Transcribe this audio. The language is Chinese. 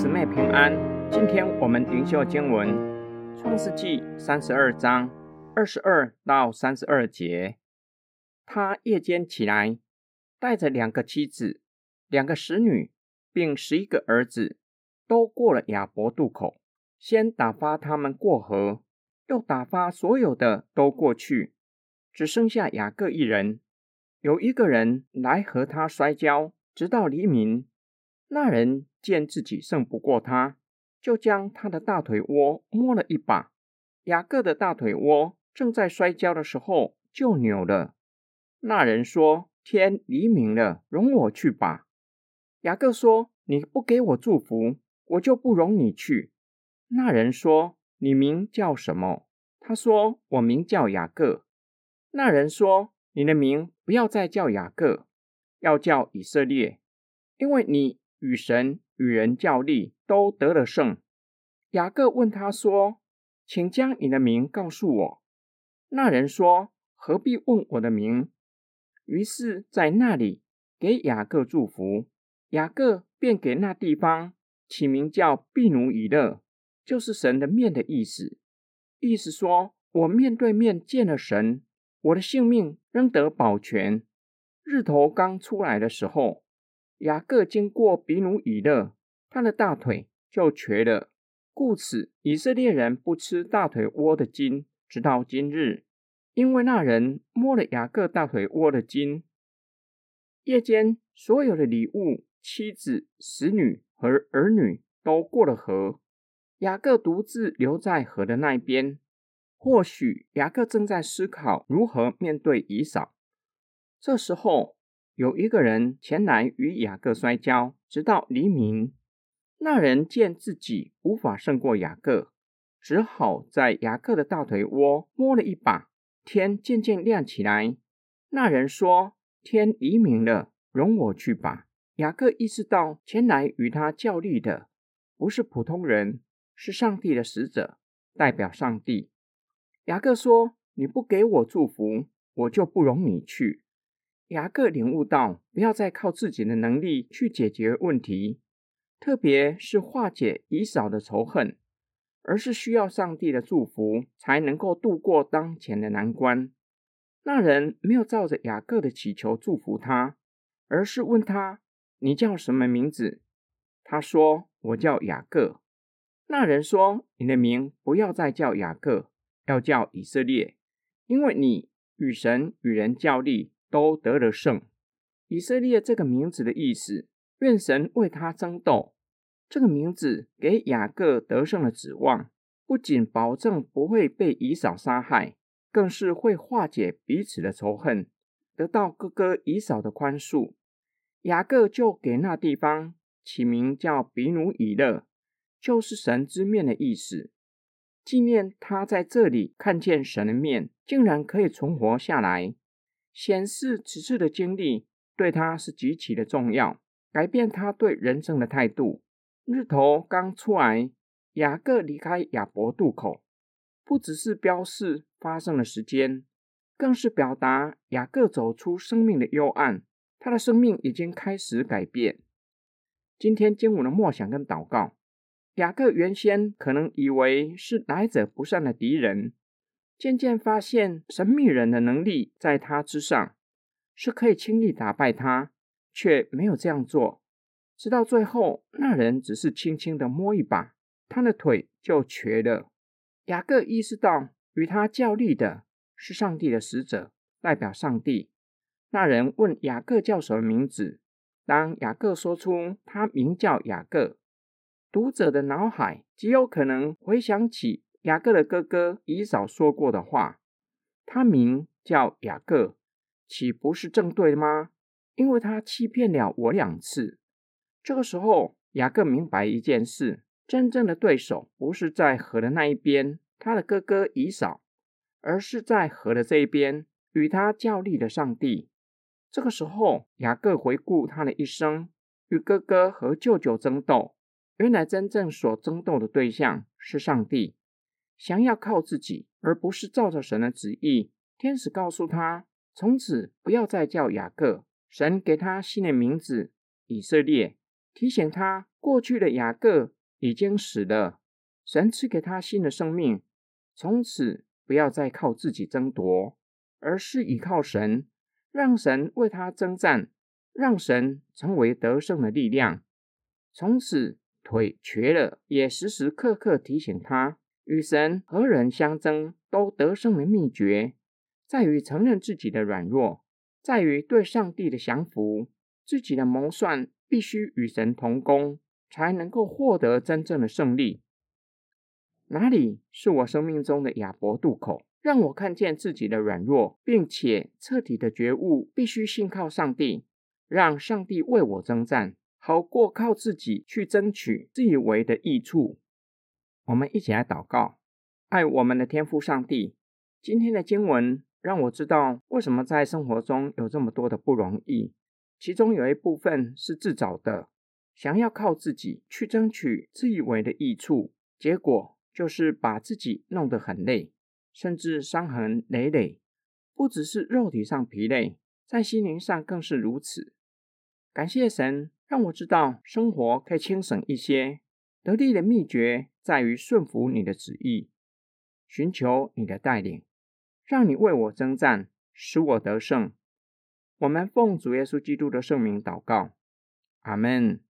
姊妹平安。今天我们灵修经文《创世纪》三十二章二十二到三十二节。他夜间起来，带着两个妻子、两个使女，并十一个儿子，都过了雅伯渡口。先打发他们过河，又打发所有的都过去，只剩下雅各一人。有一个人来和他摔跤，直到黎明。那人见自己胜不过他，就将他的大腿窝摸了一把。雅各的大腿窝正在摔跤的时候就扭了。那人说：“天黎明了，容我去吧。”雅各说：“你不给我祝福，我就不容你去。”那人说：“你名叫什么？”他说：“我名叫雅各。”那人说：“你的名不要再叫雅各，要叫以色列，因为你。”与神与人较力，都得了胜。雅各问他说：“请将你的名告诉我。”那人说：“何必问我的名？”于是，在那里给雅各祝福。雅各便给那地方起名叫毕努以勒，就是神的面的意思。意思说：“我面对面见了神，我的性命仍得保全。”日头刚出来的时候。雅各经过比努以勒，他的大腿就瘸了。故此，以色列人不吃大腿窝的筋，直到今日，因为那人摸了雅各大腿窝的筋。夜间，所有的礼物、妻子、使女和儿女都过了河，雅各独自留在河的那边。或许雅各正在思考如何面对以扫。这时候。有一个人前来与雅各摔跤，直到黎明。那人见自己无法胜过雅各，只好在雅各的大腿窝摸了一把。天渐渐亮起来。那人说：“天黎明了，容我去吧。”雅各意识到前来与他较力的不是普通人，是上帝的使者，代表上帝。雅各说：“你不给我祝福，我就不容你去。”雅各领悟到，不要再靠自己的能力去解决问题，特别是化解以扫的仇恨，而是需要上帝的祝福才能够度过当前的难关。那人没有照着雅各的祈求祝福他，而是问他：“你叫什么名字？”他说：“我叫雅各。”那人说：“你的名不要再叫雅各，要叫以色列，因为你与神与人较力。”都得了胜。以色列这个名字的意思，愿神为他争斗。这个名字给雅各得胜的指望，不仅保证不会被以扫杀害，更是会化解彼此的仇恨，得到哥哥以扫的宽恕。雅各就给那地方起名叫比努以勒，就是神之面的意思，纪念他在这里看见神的面，竟然可以存活下来。显示此次的经历对他是极其的重要，改变他对人生的态度。日头刚出来，雅各离开亚伯渡口，不只是标示发生的时间，更是表达雅各走出生命的幽暗，他的生命已经开始改变。今天经文的默想跟祷告，雅各原先可能以为是来者不善的敌人。渐渐发现神秘人的能力在他之上，是可以轻易打败他，却没有这样做。直到最后，那人只是轻轻的摸一把，他的腿就瘸了。雅各意识到，与他较力的是上帝的使者，代表上帝。那人问雅各叫什么名字？当雅各说出他名叫雅各，读者的脑海极有可能回想起。雅各的哥哥以扫说过的话，他名叫雅各，岂不是正对吗？因为他欺骗了我两次。这个时候，雅各明白一件事：真正的对手不是在河的那一边，他的哥哥以扫，而是在河的这一边与他较力的上帝。这个时候，雅各回顾他的一生，与哥哥和舅舅争斗，原来真正所争斗的对象是上帝。想要靠自己，而不是照着神的旨意。天使告诉他，从此不要再叫雅各，神给他新的名字以色列，提醒他过去的雅各已经死了，神赐给他新的生命，从此不要再靠自己争夺，而是依靠神，让神为他征战，让神成为得胜的力量。从此腿瘸了，也时时刻刻提醒他，与神和人相争都得胜的秘诀，在于承认自己的软弱，在于对上帝的降服。自己的谋算必须与神同工，才能够获得真正的胜利。哪里是我生命中的亚伯渡口，让我看见自己的软弱，并且彻底的觉悟，必须信靠上帝，让上帝为我征战，好过靠自己去争取自以为的益处。我们一起来祷告，爱我们的天父上帝。今天的经文让我知道，为什么在生活中有这么多的不容易。其中有一部分是自找的，想要靠自己去争取自以为的益处，结果就是把自己弄得很累，甚至伤痕累累。不只是肉体上疲累，在心灵上更是如此。感谢神，让我知道生活可以轻省一些。得力的秘诀在于顺服你的旨意，寻求你的带领，让你为我征战，使我得胜。我们奉主耶稣基督的圣名祷告，阿门。